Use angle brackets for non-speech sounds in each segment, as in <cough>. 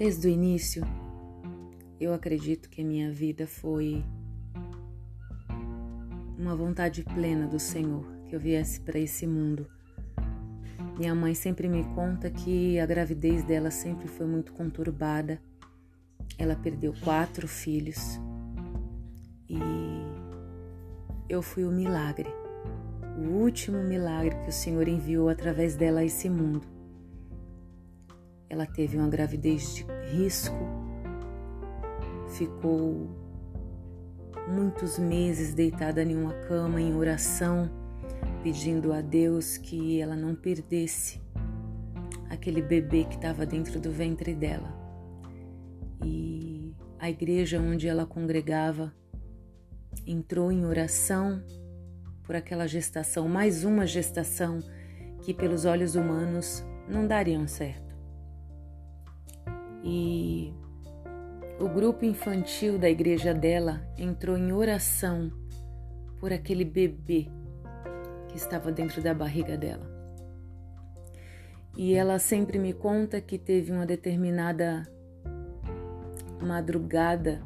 Desde o início, eu acredito que a minha vida foi uma vontade plena do Senhor que eu viesse para esse mundo. Minha mãe sempre me conta que a gravidez dela sempre foi muito conturbada. Ela perdeu quatro filhos e eu fui o milagre, o último milagre que o Senhor enviou através dela a esse mundo. Ela teve uma gravidez de risco, ficou muitos meses deitada em uma cama em oração, pedindo a Deus que ela não perdesse aquele bebê que estava dentro do ventre dela. E a igreja onde ela congregava entrou em oração por aquela gestação, mais uma gestação que pelos olhos humanos não dariam certo. E o grupo infantil da igreja dela entrou em oração por aquele bebê que estava dentro da barriga dela. E ela sempre me conta que teve uma determinada madrugada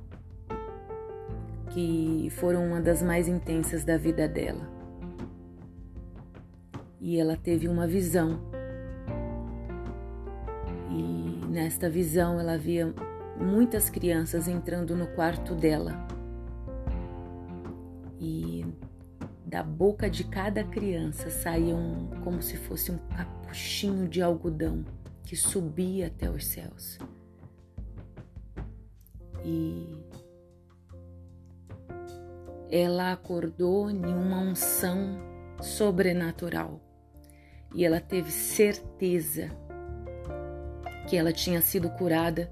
que foram uma das mais intensas da vida dela. E ela teve uma visão. Nesta visão ela via muitas crianças entrando no quarto dela. E da boca de cada criança saía um, como se fosse um capuchinho de algodão que subia até os céus. E ela acordou em uma unção sobrenatural e ela teve certeza que ela tinha sido curada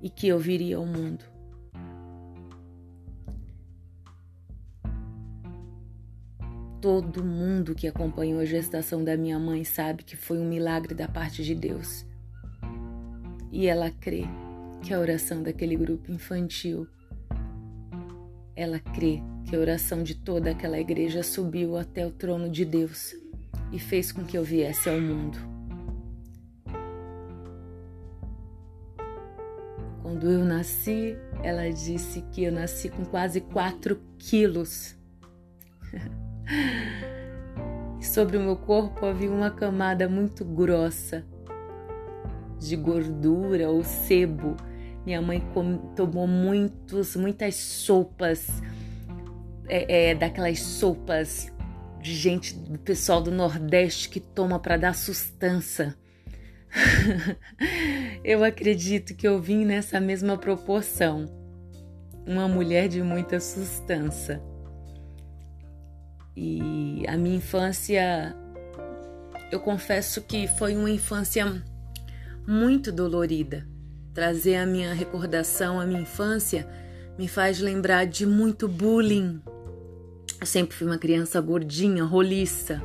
e que eu viria ao mundo. Todo mundo que acompanhou a gestação da minha mãe sabe que foi um milagre da parte de Deus. E ela crê que a oração daquele grupo infantil, ela crê que a oração de toda aquela igreja subiu até o trono de Deus e fez com que eu viesse ao mundo. Quando eu nasci, ela disse que eu nasci com quase 4 quilos. <laughs> Sobre o meu corpo havia uma camada muito grossa de gordura ou sebo. Minha mãe tomou muitos, muitas sopas, é, é, daquelas sopas de gente do pessoal do Nordeste que toma para dar sustância. <laughs> eu acredito que eu vim nessa mesma proporção. Uma mulher de muita sustância. E a minha infância, eu confesso que foi uma infância muito dolorida. Trazer a minha recordação, a minha infância, me faz lembrar de muito bullying. Eu sempre fui uma criança gordinha, roliça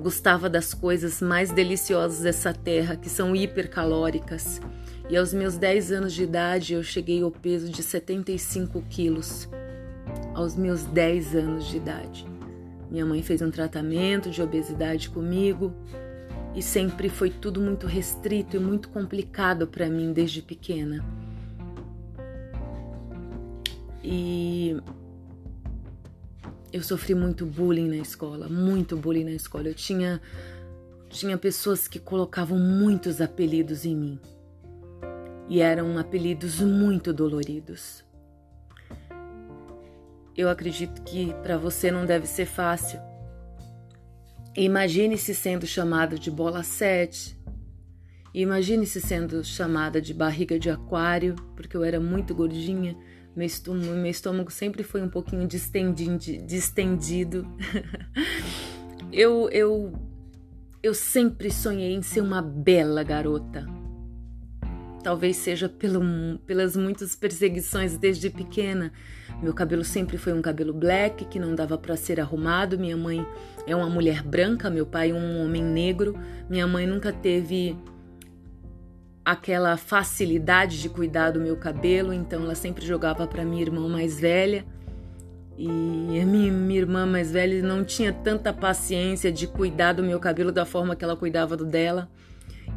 Gostava das coisas mais deliciosas dessa terra, que são hipercalóricas. E aos meus 10 anos de idade eu cheguei ao peso de 75 quilos. Aos meus 10 anos de idade. Minha mãe fez um tratamento de obesidade comigo e sempre foi tudo muito restrito e muito complicado para mim desde pequena. E eu sofri muito bullying na escola, muito bullying na escola. Eu tinha tinha pessoas que colocavam muitos apelidos em mim. E eram apelidos muito doloridos. Eu acredito que para você não deve ser fácil. Imagine-se sendo chamada de bola 7. Imagine-se sendo chamada de barriga de aquário, porque eu era muito gordinha meu estômago, meu estômago sempre foi um pouquinho distendido. <laughs> eu, eu, eu sempre sonhei em ser uma bela garota. Talvez seja pelo, pelas muitas perseguições desde pequena. Meu cabelo sempre foi um cabelo black que não dava para ser arrumado. Minha mãe é uma mulher branca, meu pai um homem negro. Minha mãe nunca teve aquela facilidade de cuidar do meu cabelo, então ela sempre jogava para minha irmã mais velha. E a minha, minha, irmã mais velha não tinha tanta paciência de cuidar do meu cabelo da forma que ela cuidava do dela.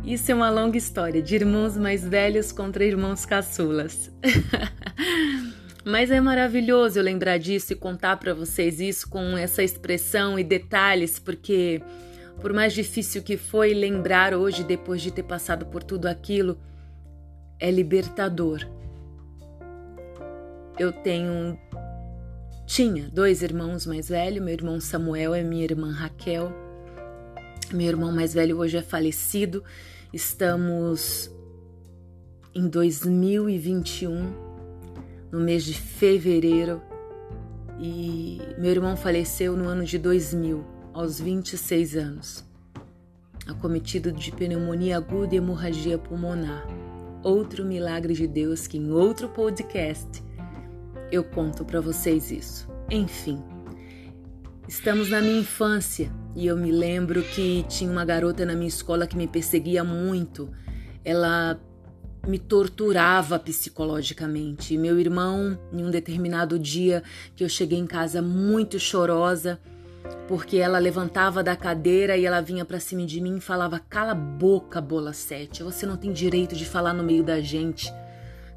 Isso é uma longa história de irmãos mais velhos contra irmãos caçulas. <laughs> Mas é maravilhoso eu lembrar disso e contar para vocês isso com essa expressão e detalhes, porque por mais difícil que foi lembrar hoje depois de ter passado por tudo aquilo, é libertador. Eu tenho tinha dois irmãos mais velhos, meu irmão Samuel e minha irmã Raquel. Meu irmão mais velho hoje é falecido. Estamos em 2021 no mês de fevereiro e meu irmão faleceu no ano de 2000, aos 26 anos, acometido de pneumonia aguda e hemorragia pulmonar. Outro milagre de Deus que em outro podcast eu conto para vocês isso. Enfim, estamos na minha infância e eu me lembro que tinha uma garota na minha escola que me perseguia muito. Ela me torturava psicologicamente. E meu irmão, em um determinado dia que eu cheguei em casa muito chorosa, porque ela levantava da cadeira e ela vinha para cima de mim e falava: "Cala a boca, bola sete, você não tem direito de falar no meio da gente".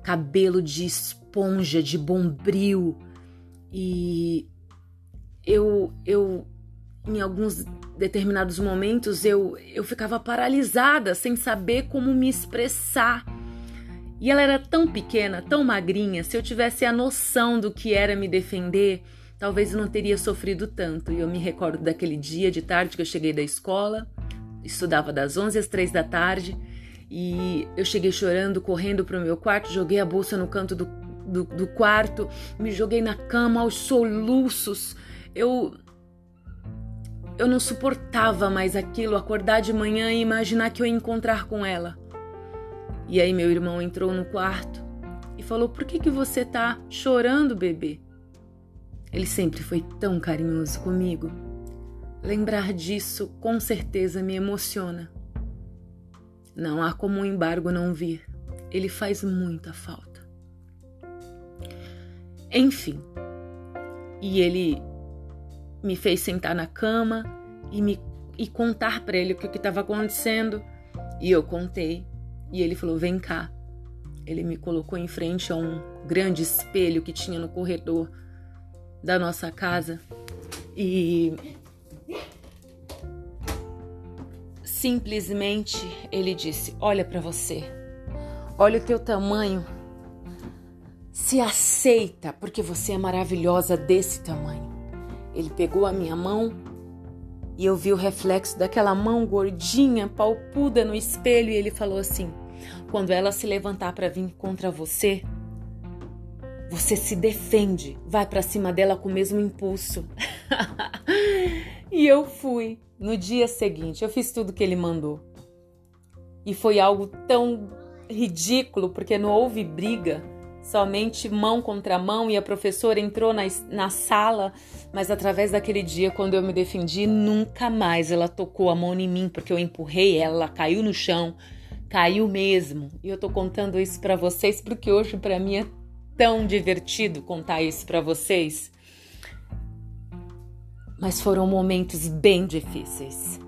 Cabelo de esponja, de bombril. E eu eu em alguns determinados momentos eu eu ficava paralisada, sem saber como me expressar. E ela era tão pequena, tão magrinha, se eu tivesse a noção do que era me defender, talvez eu não teria sofrido tanto. E eu me recordo daquele dia de tarde que eu cheguei da escola, estudava das 11 às 3 da tarde, e eu cheguei chorando, correndo para o meu quarto, joguei a bolsa no canto do, do, do quarto, me joguei na cama aos soluços. Eu eu não suportava mais aquilo, acordar de manhã e imaginar que eu ia encontrar com ela. E aí meu irmão entrou no quarto e falou: Por que, que você tá chorando, bebê? Ele sempre foi tão carinhoso comigo. Lembrar disso com certeza me emociona. Não há como um embargo não vir. Ele faz muita falta. Enfim, e ele me fez sentar na cama e me e contar para ele o que estava acontecendo. E eu contei. E ele falou: Vem cá. Ele me colocou em frente a um grande espelho que tinha no corredor da nossa casa e simplesmente ele disse: Olha para você, olha o teu tamanho, se aceita porque você é maravilhosa desse tamanho. Ele pegou a minha mão e eu vi o reflexo daquela mão gordinha, palpuda no espelho e ele falou assim: quando ela se levantar para vir contra você, você se defende, vai para cima dela com o mesmo impulso. <laughs> e eu fui. No dia seguinte, eu fiz tudo que ele mandou. E foi algo tão ridículo, porque não houve briga, somente mão contra mão, e a professora entrou na, na sala, mas através daquele dia, quando eu me defendi, nunca mais ela tocou a mão em mim, porque eu empurrei ela, ela caiu no chão caiu mesmo. E eu tô contando isso para vocês porque hoje para mim é tão divertido contar isso para vocês. Mas foram momentos bem difíceis.